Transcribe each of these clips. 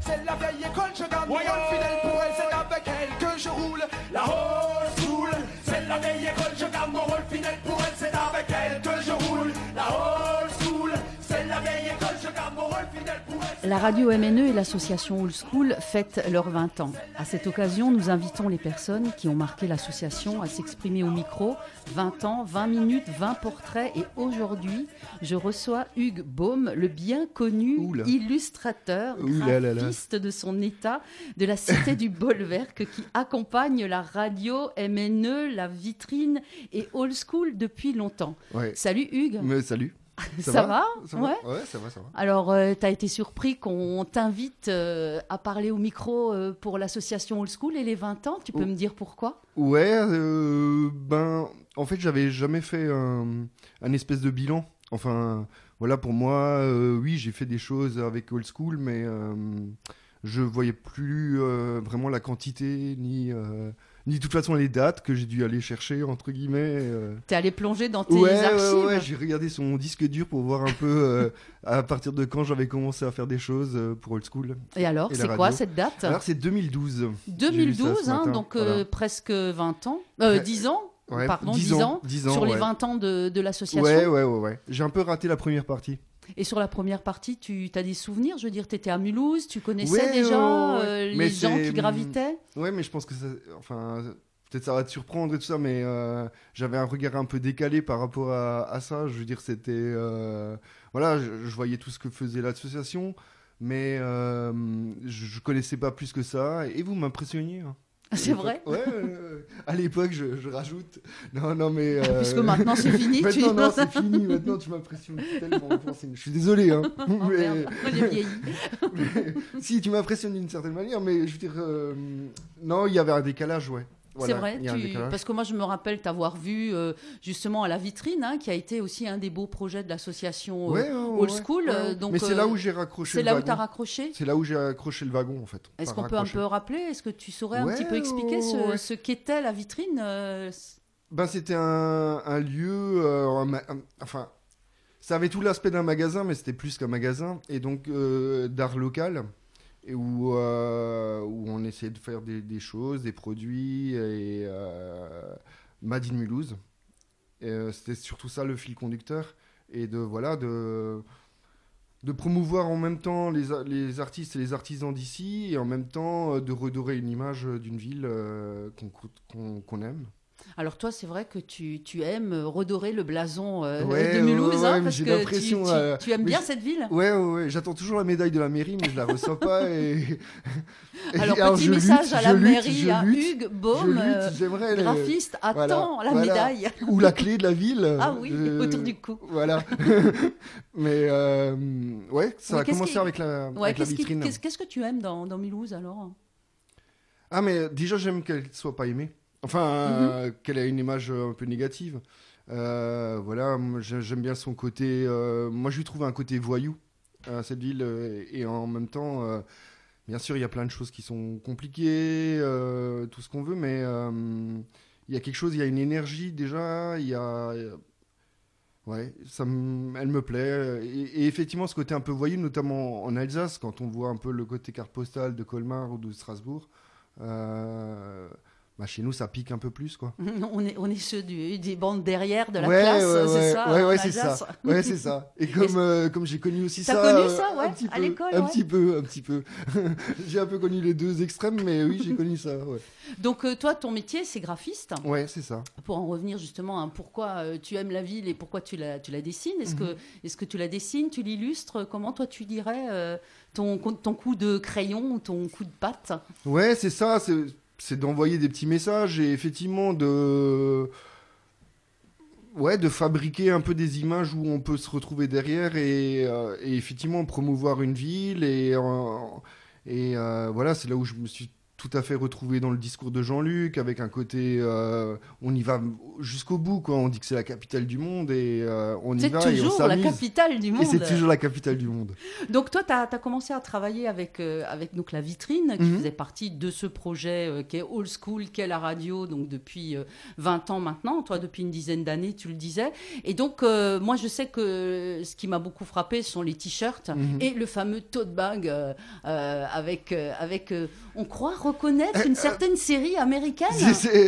C'est la vieille école, je garde mon rôle fidèle pour elle, c'est avec elle que je roule. La old school, c'est la vieille école, je garde mon rôle fidèle pour elle, La radio MNE et l'association Old School fêtent leurs 20 ans. À cette occasion, nous invitons les personnes qui ont marqué l'association à s'exprimer au micro. 20 ans, 20 minutes, 20 portraits. Et aujourd'hui, je reçois Hugues Baume, le bien connu Oula. illustrateur, graphiste de son état, de la cité du Bolwerk, qui accompagne la radio MNE, la vitrine et Old School depuis longtemps. Ouais. Salut Hugues, Mais salut. Ça, va, Ça Ouais. va Ouais, ça va, ça va. Alors, tu as été surpris qu'on t'invite euh, à parler au micro euh, pour l'association Old School et les 20 ans. Tu peux Oh. me dire pourquoi? Ouais, euh, ben, en fait, j'avais jamais fait un, un espèce de bilan. Enfin, voilà, pour moi, euh, oui, j'ai fait des choses avec Old School, mais euh, je voyais plus euh, vraiment la quantité, ni, euh, ni de toute façon les dates que j'ai dû aller chercher, entre guillemets. euh. Tu es allé plonger dans tes Ouais, archives ouais, j'ai regardé son disque dur pour voir un peu euh, à partir de quand j'avais commencé à faire des choses euh, pour Old School. Et alors, c'est quoi cette date? Alors, c'est 2012. J'ai lu ça 2012, ce hein, donc euh, voilà. presque 20 ans. Euh, Ouais. 10 ans? Ouais, Pardon, 10 10 ans, 10 ans sur les ouais. 20 ans de, de l'association? Ouais, ouais, ouais, ouais. J'ai un peu raté la première partie. Et sur la première partie, tu as des souvenirs Je veux dire, tu étais à Mulhouse, tu connaissais Ouais, déjà ouais, ouais. euh, les gens qui gravitaient? Ouais, mais je pense que ça. Enfin, peut-être ça va te surprendre et tout ça, mais euh, j'avais un regard un peu décalé par rapport à, à ça. Je veux dire, c'était. euh, voilà, je, je voyais tout ce que faisait l'association, mais je, je connaissais pas plus que ça. Et vous m'impressionniez. hein. C'est vrai Ouais, à l'époque, je, je rajoute. Non, non, mais. euh, Puisque maintenant c'est fini. tu Maintenant, dis- non, c'est fini. Maintenant, tu m'impressionnes tellement. Je suis désolé, hein. Oh, mais- merde, j'ai vieilli. mais- si, tu m'impressionnes d'une certaine manière, mais je veux dire, euh, non, il y avait un décalage, ouais. Voilà, c'est vrai, tu- parce que moi je me rappelle t'avoir vu euh, justement à la vitrine, hein, qui a été aussi un des beaux projets de l'association euh, Ouais, ouais, ouais, Old School, ouais, euh, donc, mais c'est euh, là où j'ai raccroché c'est là où wagon. tu as raccroché? C'est là où j'ai accroché le wagon, en fait. Est-ce qu'on peut un raccroché. peu rappeler? Est-ce que tu saurais un petit peu expliquer ce, qu'était la vitrine euh, Ben, c'était un, un lieu, euh, un ma- un- enfin, ça avait tout l'aspect d'un magasin, mais c'était plus qu'un magasin, et donc euh, d'art local, et où, euh, on essayait de faire des, choses, des produits, et euh, Mulhouse. Euh, c'était surtout ça le fil conducteur, et de voilà de de promouvoir en même temps les, les artistes et les artisans d'ici, et en même temps euh, de redorer une image d'une ville qu'on aime. Alors toi, c'est vrai que tu, tu aimes redorer le blason euh, Ouais, de Mulhouse, ouais, hein, ouais, parce j'ai que tu, l'impression, tu- euh, tu aimes bien cette ville. Ouais, ouais. J'attends toujours la médaille de la mairie, mais je la reçois pas. Et... et Alors, petit message lutte, à la lutte, mairie, à Hugues Baume, euh, graphiste, voilà, attend la voilà. médaille. Ou la clé de la ville. Ah oui, autour du cou. Voilà. mais ouais, ça Mais a commencé qui- avec la, avec la vitrine. qu'est-ce- qu'est-ce que tu aimes dans, dans Mulhouse alors? Ah, mais déjà, j'aime qu'elle soit pas aimée. Enfin, Mhm. euh, qu'elle ait une image euh, un peu négative. Euh, voilà, j'aime bien son côté. euh, moi, je lui trouve un côté voyou à cette ville. et en même temps, euh, bien sûr, il y a plein de choses qui sont compliquées, tout ce qu'on veut, mais il y a quelque chose, il y a une énergie déjà. Il y a. Ouais, ça elle me plaît. Et, et effectivement, ce côté un peu voyou, notamment en Alsace, quand on voit un peu le côté carte postale de Colmar ou de Strasbourg, euh, bah, chez nous, ça pique un peu plus, quoi. on est, on est ceux du- des bandes derrière de la ouais, classe, ouais, c'est ouais, ça ouais, en ouais, c'est ça. Ouais, c'est ça. Et comme, euh, comme j'ai connu aussi T'as ça. connu euh, ça, ouais, un petit à l'école, Un petit peu, un petit peu. j'ai un peu connu les deux extrêmes, mais oui, j'ai connu ça, ouais. Donc euh, toi, ton métier, c'est graphiste. Ouais, c'est ça. Pour en revenir justement à pourquoi euh, tu aimes la ville et pourquoi tu la, tu la dessines, est-ce Mhm. que, est que tu la dessines, tu l'illustres? Comment toi tu dirais ton, ton coup de crayon ou ton coup de patte? Ouais, c'est ça, c'est c'est d'envoyer des petits messages et effectivement de ouais, de fabriquer un peu des images où on peut se retrouver derrière et, euh, effectivement promouvoir une ville et euh, euh, voilà, c'est là où je me suis tout à fait retrouvé dans le discours de Jean-Luc, avec un côté, euh, on y va jusqu'au bout, quoi. On dit que c'est la capitale du monde et euh, on y va et on toujours la capitale du monde. Et c'est toujours la capitale du monde. Donc toi, tu as, commencé à travailler avec, euh, avec donc, la vitrine, qui Mhm. faisait partie de ce projet qui est old school, qui est la radio, donc depuis euh, 20 ans maintenant, toi depuis une dizaine d'années, tu le disais. Et donc, moi, je sais que ce qui m'a beaucoup frappé, ce sont les t-shirts Mhm. et le fameux tote bag avec, avec on croit reconnaître une certaine série américaine.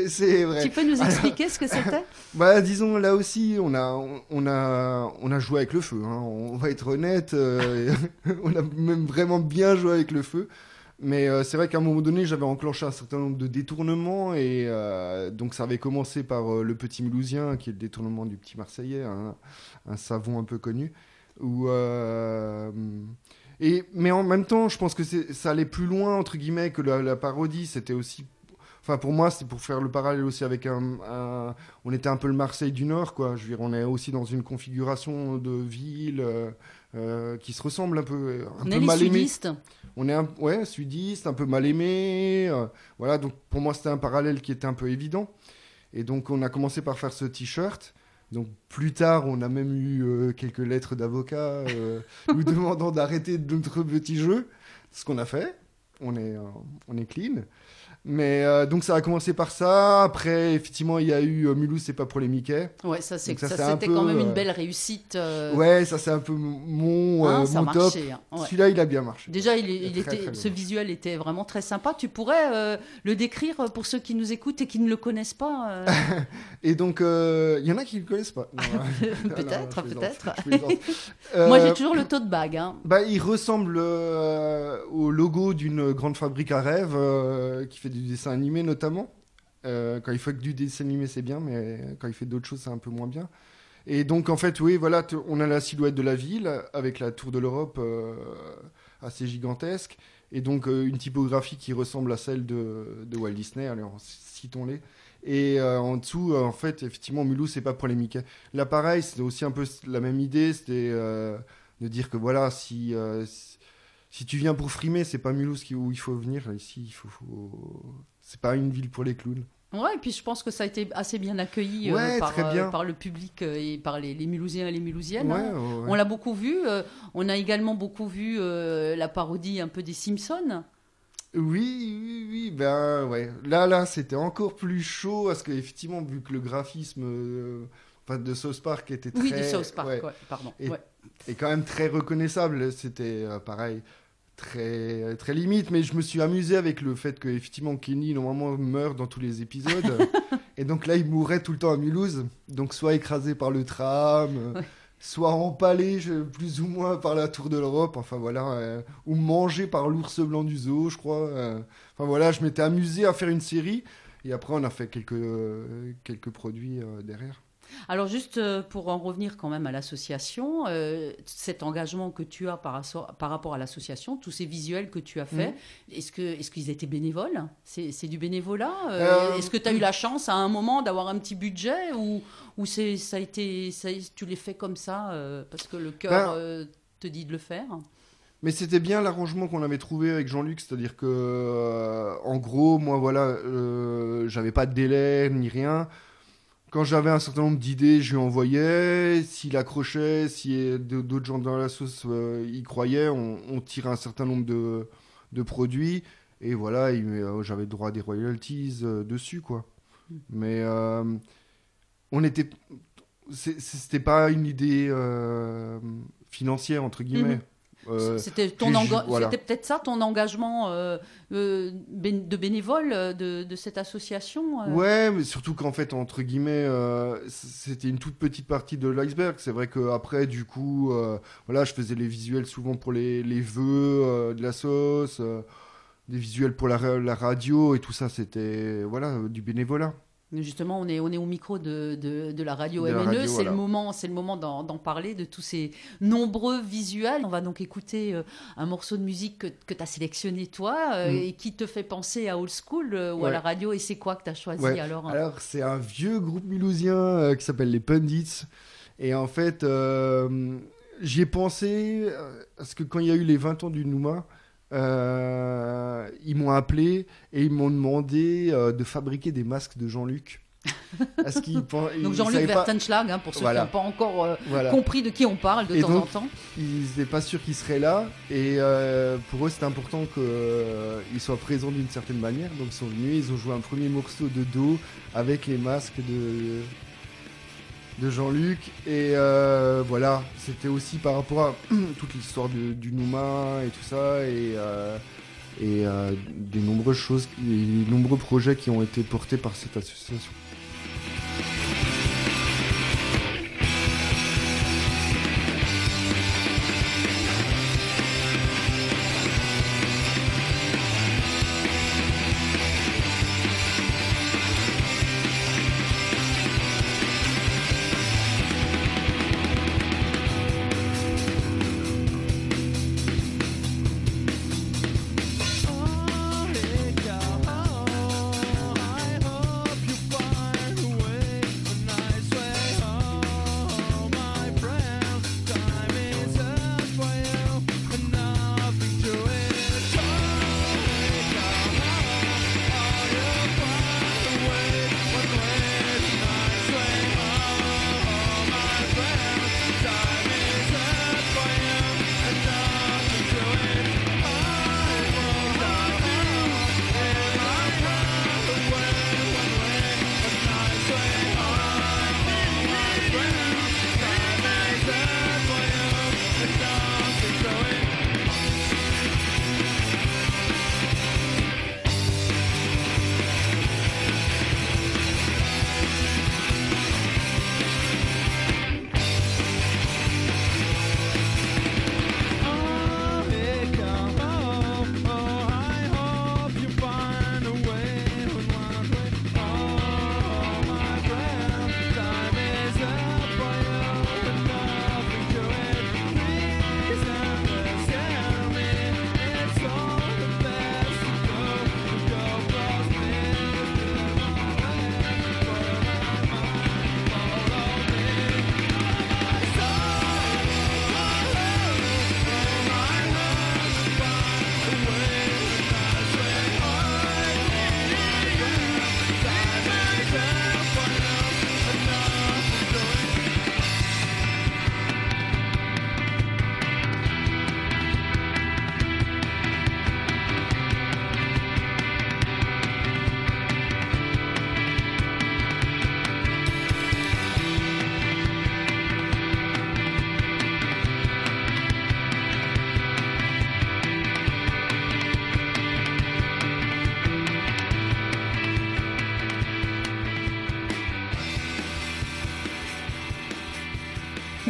C'est- vrai. Tu peux nous expliquer ce que c'était? Bah, disons, là aussi, on a, on a, on a joué avec le feu. hein. On va être honnête. euh, on a même vraiment bien joué avec le feu. Mais euh, c'est vrai qu'à un moment donné, j'avais enclenché un certain nombre de détournements. Et euh, donc, ça avait commencé par euh, le petit Mulhousien, qui est le détournement du petit Marseillais, un, un savon un peu connu. Où, euh, et, mais en même temps, je pense que ça allait plus loin, entre guillemets, que la, la parodie. C'était aussi. Enfin, pour moi, c'est pour faire le parallèle aussi avec un, un- On était un peu le Marseille du Nord, quoi. Je veux dire, on est aussi dans une configuration de ville euh, euh, qui se ressemble un peu. Un On peu est mal aimé. On est un, ouais, sudiste, un peu mal aimé. euh, voilà, donc pour moi, c'était un parallèle qui était un peu évident. Et donc, on a commencé par faire ce t-shirt. Donc, plus tard, on a même eu euh, quelques lettres d'avocats euh, nous demandant d'arrêter notre petit jeu. Ce qu'on a fait. On est, euh, on est clean. Mais euh, donc, ça a commencé par ça. Après, effectivement, il y a eu euh, Mulhouse, c'est pas pour les Mickey. Ouais, ça, c'est, ça, c'était quand même une euh, belle réussite. euh, Ouais, ça, c'est un peu mon, hein, mon top. hein, ouais. Celui-là, il a bien marché. Déjà, il, est- Il est il très, était, très ce visuel était vraiment très sympa. Tu pourrais le décrire pour ceux qui nous écoutent et qui ne le connaissent pas Et donc, il y en a qui ne le connaissent pas. Peut-être, peut-être. Moi, j'ai toujours le tote bag. Hein. bah, il ressemble au logo d'une grande fabrique à rêves euh, qui fait du dessin animé notamment. Euh, quand il fait que du dessin animé, c'est bien, mais quand il fait d'autres choses, c'est un peu moins bien. Et donc, en fait, oui, voilà, on a la silhouette de la ville avec la tour de l'Europe euh, assez gigantesque. Et donc, euh, une typographie qui ressemble à celle de, de Walt Disney. Alors, citons-les. Et en dessous, en fait, effectivement, Mulhouse, c'est pas pour les. Là, pareil, c'était aussi un peu la même idée. C'était de dire que voilà, si, si tu viens pour frimer, c'est pas Mulhouse où il faut venir. Ici, il faut. faut... C'est pas une ville pour les clowns. Ouais, et puis je pense que ça a été assez bien accueilli euh, par, euh, par le public euh, et par les, les Mulhousiens et les Mulhousiennes. Ouais, hein. ouais. On l'a beaucoup vu. on a également beaucoup vu la parodie un peu des Simpsons. Oui, oui, oui, ben ouais. Là, là, c'était encore plus chaud parce qu'effectivement, vu que le graphisme de South Park était très. Oui, de South Park, pardon. Et- quand même très reconnaissable. C'était pareil, très, très limite, mais je me suis amusé avec le fait que effectivement Kenny normalement meurt dans tous les épisodes, et donc là il mourrait tout le temps à Mulhouse, donc soit écrasé par le tram. Ouais. Soit empalé je- plus ou moins par la tour de l'Europe, enfin voilà, euh, ou mangé par l'ours blanc du zoo, je crois. euh. enfin voilà, je m'étais amusé à faire une série, et après on a fait quelques, euh, quelques produits derrière. Alors juste euh, pour en revenir quand même à l'association, euh, cet engagement que tu as par, rapport à l'association, tous ces visuels que tu as faits, Mhm. est-ce que est-ce qu'ils étaient bénévoles? C'est du bénévolat Euh, Est-ce que tu as eu la chance à un moment d'avoir un petit budget ou ou c'est ça a été ça, tu les fais comme ça euh, parce que le cœur Ben, te dit de le faire? Mais c'était bien l'arrangement qu'on avait trouvé avec Jean-Luc, c'est-à-dire que, en gros, moi, voilà, j'avais pas de délai ni rien. Quand j'avais un certain nombre d'idées, je lui envoyais. S'il accrochait, si d'autres gens dans la sauce euh, y croyaient, on, on tirait un certain nombre de, de produits. Et voilà, il- euh, j'avais droit à des royalties euh, dessus, quoi. Mais euh, on était. C'était pas une idée financière, entre guillemets. Mhm. Euh, C'était voilà. c'était peut-être ça ton engagement euh, euh, de bénévole euh, de, de cette association euh? Ouais, mais surtout qu'en fait, entre guillemets, euh, c'était une toute petite partie de l'iceberg. C'est vrai qu'après, du coup, euh, voilà, je faisais les visuels souvent pour les, les vœux euh, de la sauce, euh, des visuels pour la, la radio et tout ça, c'était voilà, euh, du bénévolat. Justement, on est, on est au micro de, de, de la radio De MNE. radio, c'est voilà. le moment, c'est le moment d'en parler de tous ces nombreux visuels. On va donc écouter euh, un morceau de musique que, que tu as sélectionné toi euh, Mm. et qui te fait penser à Old School euh, ou à la radio. Et c'est quoi que tu as choisi Ouais. alors hein Alors, c'est un vieux groupe mulhousien euh, qui s'appelle les Pundits. Et en fait, euh, j'y ai pensé, parce que quand il y a eu les 20 ans du Nouma, euh, ils m'ont appelé et ils m'ont demandé euh, de fabriquer des masques de Jean-Luc. Qu'ils Donc Jean-Luc Vertenschlag, hein, pour ceux qui n'ont pas encore euh, compris de qui on parle de temps en temps. Ils n'étaient pas sûrs qu'il serait là et pour eux c'était important qu'il soit présent d'une certaine manière. Donc ils sont venus, ils ont joué un premier morceau de dos avec les masques de, de Jean-Luc. Et euh, voilà, c'était aussi par rapport à toute l'histoire du Nouma et tout ça. Et, euh, et euh, des nombreuses choses, des nombreux projets qui ont été portés par cette association.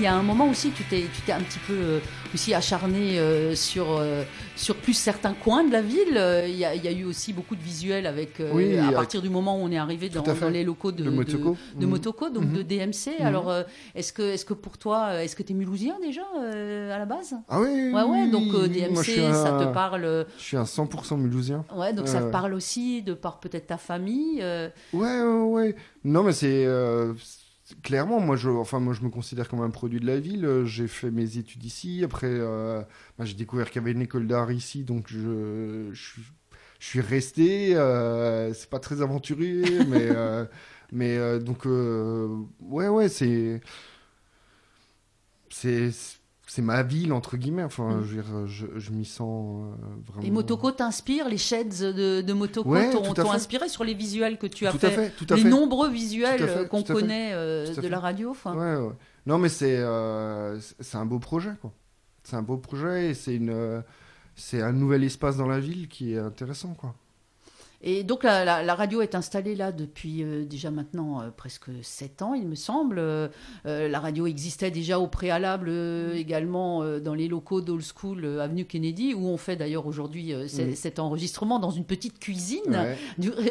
Y a un moment aussi, tu t'es, tu t'es un petit peu euh, aussi acharné euh, sur, euh, sur plus certains coins de la ville. Il y, a, il y a eu aussi beaucoup de visuels avec, à partir du moment où on est arrivé dans, les locaux de, Motoko, de, Motoko donc de DMC. Mhm. Alors, est-ce que, est-ce que pour toi, est-ce que tu es mulhousien déjà à la base? Ah oui, ouais, ouais, donc DMC, ça te parle. Je suis un 100% mulhousien. Ouais, donc ça te parle aussi de par peut-être ta famille. Ouais, ouais, ouais. Non, mais c'est clairement, moi je, enfin, moi, je me considère comme un produit de la ville. J'ai fait mes études ici. Après, euh, bah, j'ai découvert qu'il y avait une école d'art ici, donc je, je, suis resté. Euh, c'est pas très aventurier, mais, euh, mais donc, ouais, ouais, c'est. C'est c'est ma ville entre guillemets. Enfin, mm. je, je, m'y sens euh, vraiment. Et Motoko t'inspire, les sheds de, de Motoko t'ont inspiré sur les visuels que tu as fait, les nombreux visuels qu'on connaît euh, de la radio. Ouais, ouais. Non, mais c'est euh, c'est un beau projet, quoi. C'est un beau projet et c'est une c'est un nouvel espace dans la ville qui est intéressant, quoi. Et donc la, radio est installée là depuis euh, déjà maintenant euh, presque sept ans, il me semble. Euh, la radio existait déjà au préalable également dans les locaux d'Old School Avenue Kennedy, où on fait d'ailleurs aujourd'hui cet enregistrement dans une petite cuisine.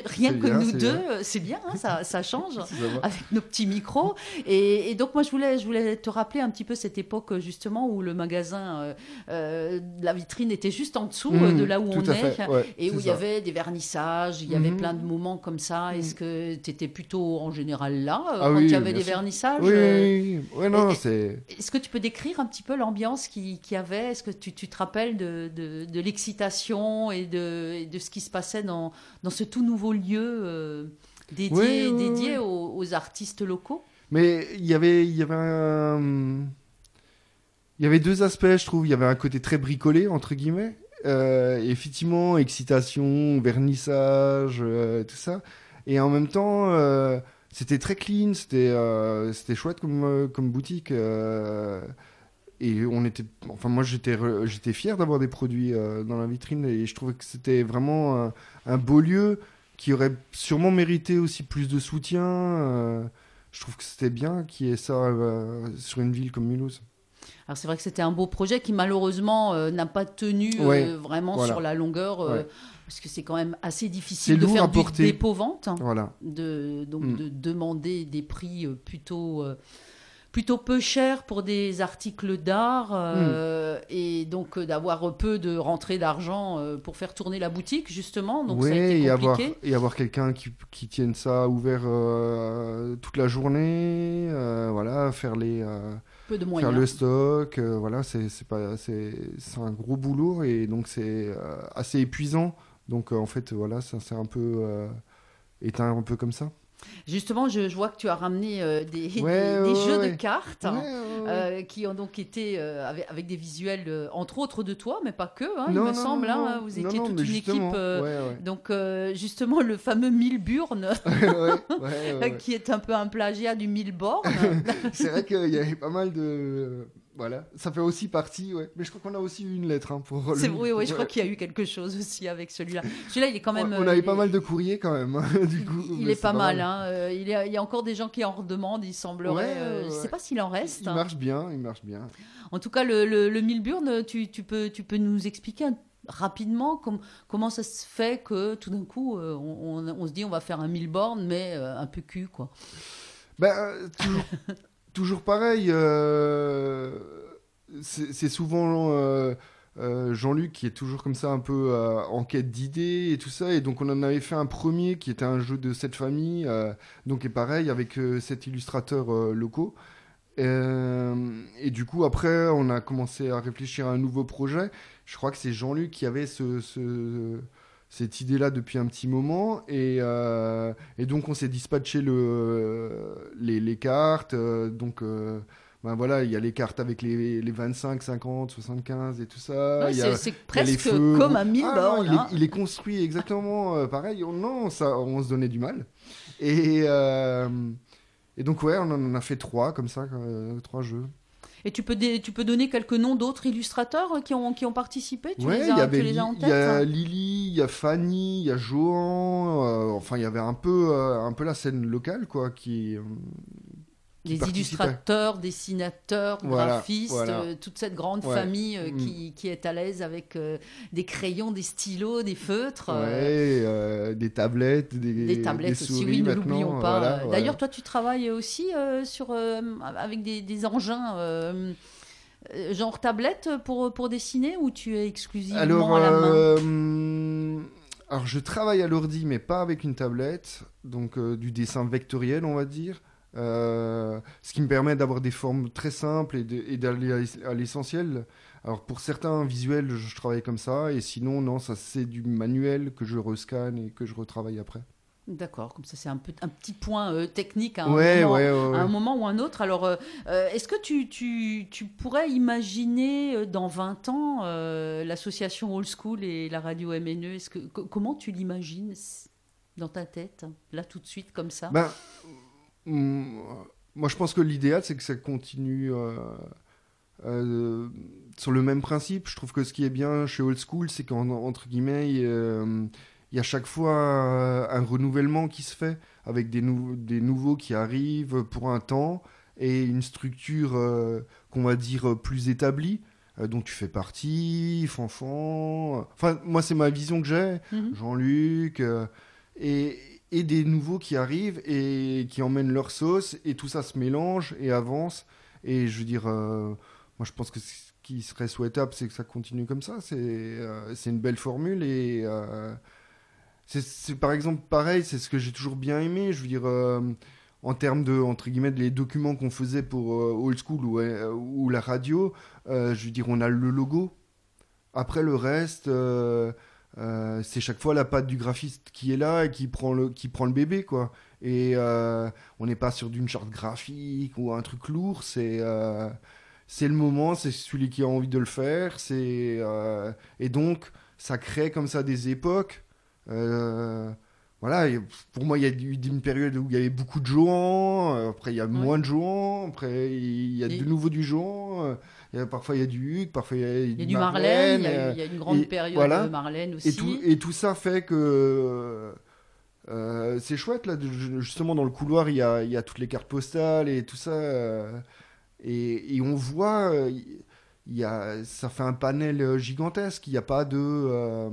rien que nous deux, c'est bien, hein, ça, ça, change avec nos petits micros. Et, donc moi je voulais, je voulais te rappeler un petit peu cette époque justement où le magasin, la vitrine était juste en dessous mmh, de là où on est, et où il y avait des vernissages il y avait Mhm. plein de moments comme ça. Est-ce que tu étais plutôt en général là euh, Ah quand oui, il y avait des sûr. vernissages Oui, euh, oui, oui. Ouais, non, c'est. Est-ce que tu peux décrire un petit peu l'ambiance qu'il qu'il y avait? Est-ce que tu, tu te rappelles de, de- de l'excitation et de, et de ce qui se passait dans, dans ce tout nouveau lieu euh, dédié, Oui, oui, dédié oui. Aux, aux artistes locaux? Mais il y avait, il y avait un... Il y avait deux aspects, je trouve. Il y avait un côté très bricolé, entre guillemets. Euh, effectivement, excitation, vernissage, euh, tout ça. Et en même temps, euh, c'était très clean, c'était chouette comme, boutique. et on était, enfin moi j'étais fier d'avoir des produits dans la vitrine et je trouvais que c'était vraiment un, un beau lieu qui aurait sûrement mérité aussi plus de soutien. je trouve que c'était bien qu'il y ait ça sur une ville comme Mulhouse. Alors c'est vrai que c'était un beau projet qui malheureusement euh, n'a pas tenu euh, vraiment voilà. sur la longueur, euh, Ouais. parce que c'est quand même assez difficile de faire du porter. dépôt-vente, hein, Voilà. de, donc Mm. de demander des prix plutôt... plutôt peu chers pour des articles d'art euh, et donc d'avoir peu de rentrée d'argent pour faire tourner la boutique justement donc ça a Ouais, été et avoir, compliqué et avoir quelqu'un qui, qui tienne ça ouvert toute la journée, voilà, faire les, peu de faire le stock, euh, voilà, c'est pas, un gros boulot et donc c'est euh, assez épuisant. Donc euh, en fait, voilà, ça c'est un peu éteint un peu comme ça. Justement je, je vois que tu as ramené euh, des, des- Ouais, des ouais, jeux ouais. de cartes ouais. euh, qui ont donc été euh, avec, avec des visuels, entre autres de toi, mais pas que, hein, il me non, semble. non, hein, vous étiez toute une justement, équipe. Donc, justement, le fameux Milburn, qui est un peu un plagiat du Milborn. c'est vrai qu'il y avait pas mal de. Voilà, ça fait aussi partie, ouais. Mais je crois qu'on a aussi eu une lettre hein, pour. le- C'est oui, oui, je crois qu'il y a eu quelque chose aussi avec celui-là. Celui-là, il est quand même. on euh, avait il pas est- mal de courriers quand même, hein, du coup. Il est pas mal. Hein. euh, il, y a, il y a encore des gens qui en redemandent, il semblerait. Ouais, euh, je sais pas s'il en reste. Il marche bien, il marche bien. En tout cas, le, le, le Milburn, tu, tu, peux, tu peux nous expliquer un- rapidement com- comment ça se fait que tout d'un coup, euh, on, on- on se dit on va faire un Milborn, mais euh, un peu cul, quoi. Ben, euh, toujours, pareil. euh, c'est souvent euh, euh, Jean-Luc qui est toujours comme ça, un peu en quête d'idées et tout ça. Et donc, on en avait fait un premier qui était un jeu de cette famille. donc, et pareil, avec sept illustrateurs euh, locaux. Et du coup, après, on a commencé à réfléchir à un nouveau projet. Je crois que c'est Jean-Luc qui avait ce- cette idée-là depuis un petit moment. Et, euh, et donc, on s'est dispatché le, les, les cartes. euh, donc, euh, ben voilà, il y a les cartes avec les, les 25, 50, 75 et tout ça. Ouais, Ah, c'est presque feux. comme un Ah, non, il, est, hein. il est construit exactement pareil. On- non, ça, on se donnait du mal. Et, et donc, ouais, on en a fait trois comme ça, trois jeux. Et tu peux, tu peux donner quelques noms d'autres illustrateurs euh, qui ont, qui ont participé? Tu ouais, les il as, y avait tu les as en il tête y a Lily, il y a Fanny, il y a Johan. euh, enfin, il y avait un peu, euh, un peu la scène locale, quoi, qui. Participait. illustrateurs, dessinateurs, Voilà, graphistes, voilà. euh, toute cette grande Ouais. famille euh, Mm. qui, qui est à l'aise avec euh, des crayons, des stylos, des feutres. Ouais, des tablettes, des, Des tablettes des aussi, oui, ne l'oublions pas. voilà. D'ailleurs, toi, tu travailles aussi sur, avec des, des engins, genre tablette pour, pour dessiner ou tu es exclusivement Alors, à la main? alors, je travaille à l'ordi, mais pas avec une tablette, donc du dessin vectoriel, on va dire. Euh, ce qui me permet d'avoir des formes très simples et d'aller à l'ess- à l'essentiel. Alors pour certains visuels, je, travaille comme ça, et sinon, non, ça c'est du manuel que je rescanne et que je retravaille après. D'accord, comme ça c'est un, peu, un petit point euh, technique à un, Ouais, moment, ouais, à un moment ou un autre. Alors, euh, est-ce que tu, tu, tu pourrais imaginer dans 20 ans l'association Old School et la radio MNE est-ce que, co- Comment tu l'imagines dans ta tête, là tout de suite, comme ça? Ben, moi, je pense que l'idéal, c'est que ça continue euh, euh, sur le même principe. Je trouve que ce qui est bien chez Old School, c'est qu'entre guillemets, il y a- il y a chaque fois euh, un renouvellement qui se fait avec des, nou- des nouveaux qui arrivent pour un temps et une structure euh, qu'on va dire euh, plus établie. euh, dont tu fais partie, Fanfan. euh, Enfin, moi, c'est ma vision que j'ai. Mhm. Jean-Luc, euh, et, et des nouveaux qui arrivent et qui emmènent leur sauce, et tout ça se mélange et avance. Et je veux dire, euh, moi je pense que ce qui serait souhaitable, c'est que ça continue comme ça. C'est euh, une belle formule et, euh, c'est par exemple pareil, c'est ce que j'ai toujours bien aimé. Je veux dire, euh, en termes de entre guillemets les documents qu'on faisait pour old school ou, ou la radio, je veux dire, on a le logo. Après le reste, c'est chaque fois la patte du graphiste qui est là et qui prend le qui prend le bébé quoi. Et on n'est pas sur d'une charte graphique ou un truc lourd. C'est c'est le moment, c'est celui qui a envie de le faire. C'est et donc ça crée comme ça des époques. Euh, voilà, pour moi, il y a eu une période où il y avait beaucoup de jouants, euh, après il y a moins de jouants, après il y a de nouveau du euh, parfois il y a du Hugues, parfois il y a, il y a du Marlène, il y, a une grande période de Marlène aussi. Et tout, et tout, ça fait que c'est chouette, là, justement dans le couloir, il y a, il y a toutes les cartes postales et tout ça, et, et, on voit il y a, ça fait un panel euh, gigantesque. Il n'y a pas de. Euh,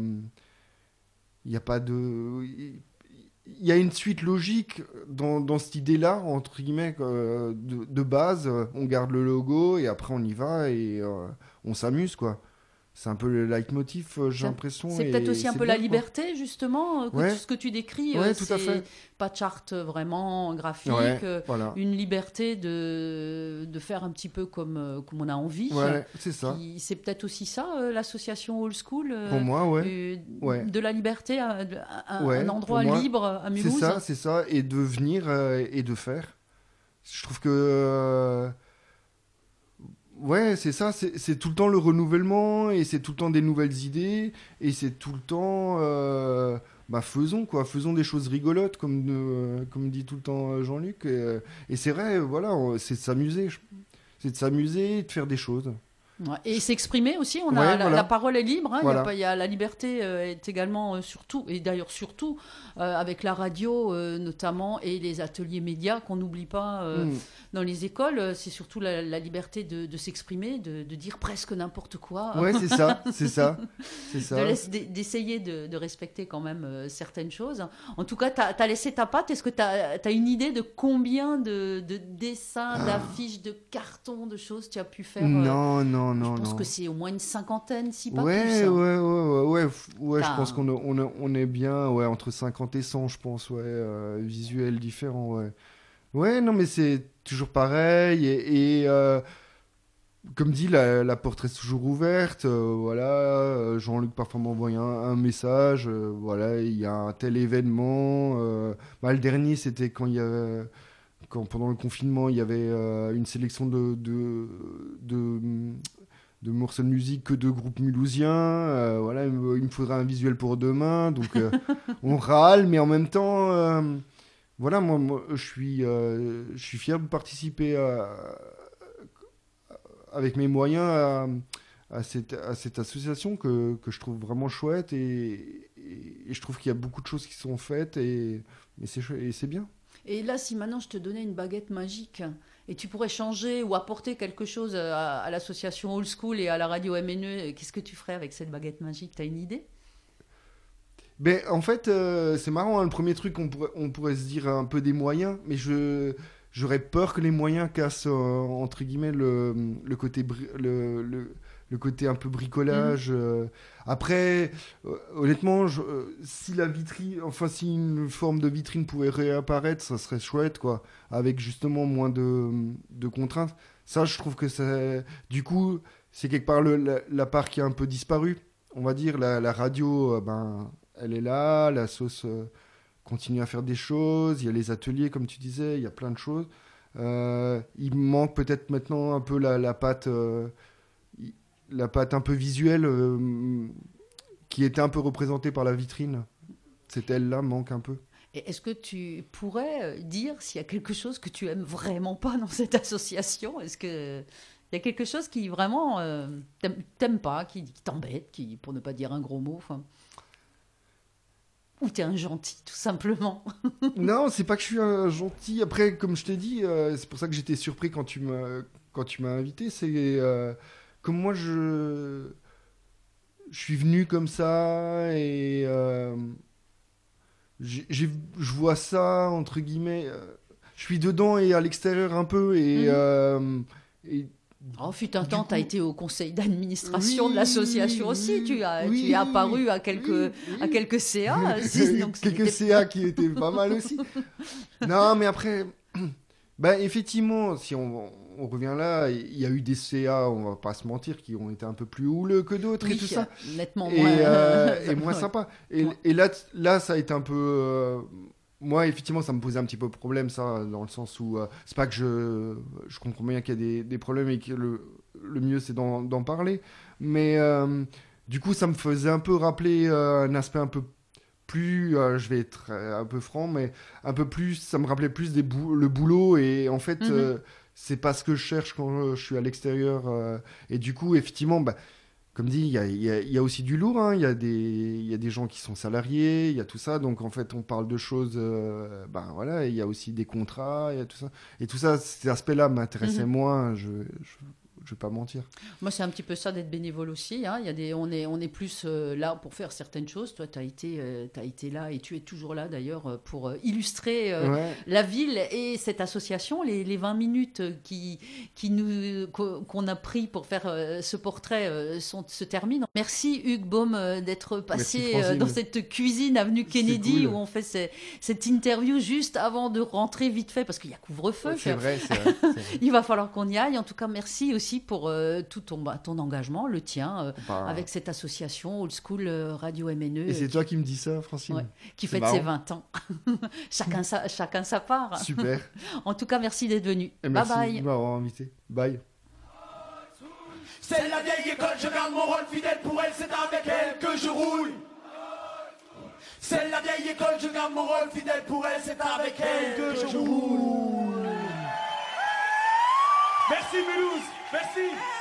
il n'y a pas de. Il y a une suite logique dans, dans cette idée-là, entre guillemets, euh, de, de, base. On garde le logo et après on y va et on s'amuse, quoi c'est un peu le leitmotiv, euh, j'ai l'impression. C'est peut-être aussi un peu la liberté, justement, euh, que ce que tu décris. Ouais, euh, tout à fait. Pas de charte vraiment graphique, une liberté de, de faire un petit peu comme, comme on a envie. c'est ça. C'est peut-être aussi ça, l'association Old School. Pour moi, ouais. De la liberté, un, un endroit libre à Mulhouse. C'est ça, c'est ça. Et de venir et de faire. Je trouve que Ouais, c'est ça, c'est tout le temps le renouvellement et c'est tout le temps des nouvelles idées et c'est tout le temps. Euh, bah faisons quoi, faisons des choses rigolotes comme, euh, comme dit tout le temps euh, Jean-Luc. Et, c'est vrai, voilà, c'est de s'amuser. C'est de s'amuser de faire des choses. Et s'exprimer aussi, on a la, parole est libre, hein, il, y a la liberté est également surtout, et d'ailleurs surtout avec la radio notamment et les ateliers médias qu'on n'oublie pas. Mm dans les écoles, euh, c'est surtout la, liberté de, s'exprimer, de, dire presque n'importe quoi. Ouais, c'est ça, c'est ça, c'est ça. D'essayer de, respecter quand même euh, certaines choses. En tout cas, tu as, laissé ta patte. Est-ce que tu as, une idée de combien de, dessins, ah. d'affiches, de cartons, de choses tu as pu faire Non, non, non. Je pense que c'est au moins une cinquantaine, si pas ouais, plus. Hein. Ouais, ouais, ouais, ouais, je pense qu'on on, on, est bien ouais, entre 50 et 100, je pense, ouais, euh, visuels différents, ouais. Ouais, non, mais c'est toujours pareil. Et, euh, comme dit, la, porte reste toujours ouverte. Euh, voilà, euh, Jean-Luc parfois m'envoie un, message. voilà, il y a un tel événement. Bah, le dernier, c'était quand il y avait. Quand, pendant le confinement, il y avait une sélection de, de, de, morceaux de musique que de groupes mulhousiens. voilà, il me, il me, faudra un visuel pour demain. Donc, on râle, mais en même temps voilà, moi, je, suis, euh, je suis fier de participer avec mes moyens à, cette, à cette, association que, que, je trouve vraiment chouette et, je trouve qu'il y a beaucoup de choses qui sont faites et, et c'est bien. Et là, si maintenant je te donnais une baguette magique et tu pourrais changer ou apporter quelque chose à, l'association Old School et à la radio MNE, qu'est-ce que tu ferais avec cette baguette magique? Tu as une idée? Ben, en fait, euh, c'est marrant, hein, le premier truc, on pourrait, se dire un peu des moyens, mais j'aurais peur que les moyens cassent, euh, entre guillemets, le, côté, côté un peu bricolage. Mhm. Euh. Après, honnêtement, si la vitrine, enfin, si une forme de vitrine pouvait réapparaître, ça serait chouette, quoi, avec justement moins de, de contraintes. Ça, je trouve que c'est. Du coup, c'est quelque part le, la, part qui a un peu disparu. On va dire, la, la radio, ben elle est là, la sauce euh, continue à faire des choses, il y a les ateliers, comme tu disais, il y a plein de choses. Euh, il manque peut-être maintenant un peu la, la pâte, euh, la pâte un peu visuelle qui était un peu représentée par la vitrine. Cette elle-là manque un peu. Est-ce que tu pourrais dire s'il y a quelque chose que tu aimes vraiment pas dans cette association? Est-ce que il y a quelque chose qui vraiment euh, t'aime pas, qui, t'embête, qui pour ne pas dire un gros mot ou t'es un gentil, tout simplement? Non, c'est pas que je suis un gentil. Après, comme je t'ai dit, euh, c'est pour ça que j'étais surpris quand tu m'as quand tu m'as invité. C'est euh, comme moi, je je suis venu comme ça et euh, je vois ça entre guillemets. je suis dedans et à l'extérieur un peu et, et Oh, fut un temps, tu as été au conseil d'administration Oui, de l'association oui, aussi. Tu, as, oui, tu es apparu à quelques, oui, à quelques CA. si- donc Quelques CA qui étaient pas mal aussi. non, mais après, bah, effectivement, si on, on revient là, il y a eu des CA, on va pas se mentir, qui ont été un peu plus houleux que d'autres et tout ça. nettement et, moins. euh, et moins sympa. Et, Ouais. et là, là, ça a été un peu. euh, moi, effectivement, ça me posait un petit peu problème, ça, dans le sens où euh, c'est pas que je, je comprends bien qu'il y a des, des problèmes et que le, le mieux, c'est d'en parler. Mais du coup, ça me faisait un peu rappeler un aspect un peu plus. euh, je vais être un peu franc, mais un peu plus. Ça me rappelait plus des bou- le boulot. Et en fait. Mhm. euh, c'est pas ce que je cherche quand je suis à l'extérieur. euh, et du coup, effectivement, bah, comme dit, il y a, il y a- il y a aussi du lourd. hein. Il y, a des- y a des gens qui sont salariés, il y a tout ça. Donc, en fait, on parle de choses. euh, ben voilà, il y a aussi des contrats, il y a tout ça. Et tout ça, ces aspects-là m'intéressaient Mhm. moins. Je, je, je vais pas mentir. Moi, c'est un petit peu ça d'être bénévole aussi. hein. Il y a des, on, est, on est plus euh, là pour faire certaines choses. Toi, tu as, été, euh, été là et tu es toujours là d'ailleurs euh, pour euh, illustrer euh, Ouais. la ville et cette association. Les, les 20 minutes qui, qui nous, qu'o- qu'on a pris pour faire ce portrait sont, se terminent. Merci Hugues Baum d'être passé dans cette cuisine avenue Kennedy cool. où on fait ces- cette interview juste avant de rentrer vite fait parce qu'il y a couvre-feu. C'est vrai, c'est vrai. c'est vrai. Il va falloir qu'on y aille. En tout cas, merci aussi pour euh, tout ton, bah, ton engagement, le tien, euh, Bah, avec cette association Old School euh, Radio MNE Et c'est euh, toi qui me dis ça, Francine Ouais. qui fête ses marrant. 20 ans. chacun, sa, chacun sa part. Super. En tout cas, merci d'être venu. Et Bye merci bye. de m'avoir invité. Bye. C'est la vieille école, je garde mon rôle fidèle pour elle, c'est avec elle que je roule. C'est la vieille école, je garde mon rôle fidèle pour elle, c'est avec elle que je roule. Merci Mulhouse. Merci.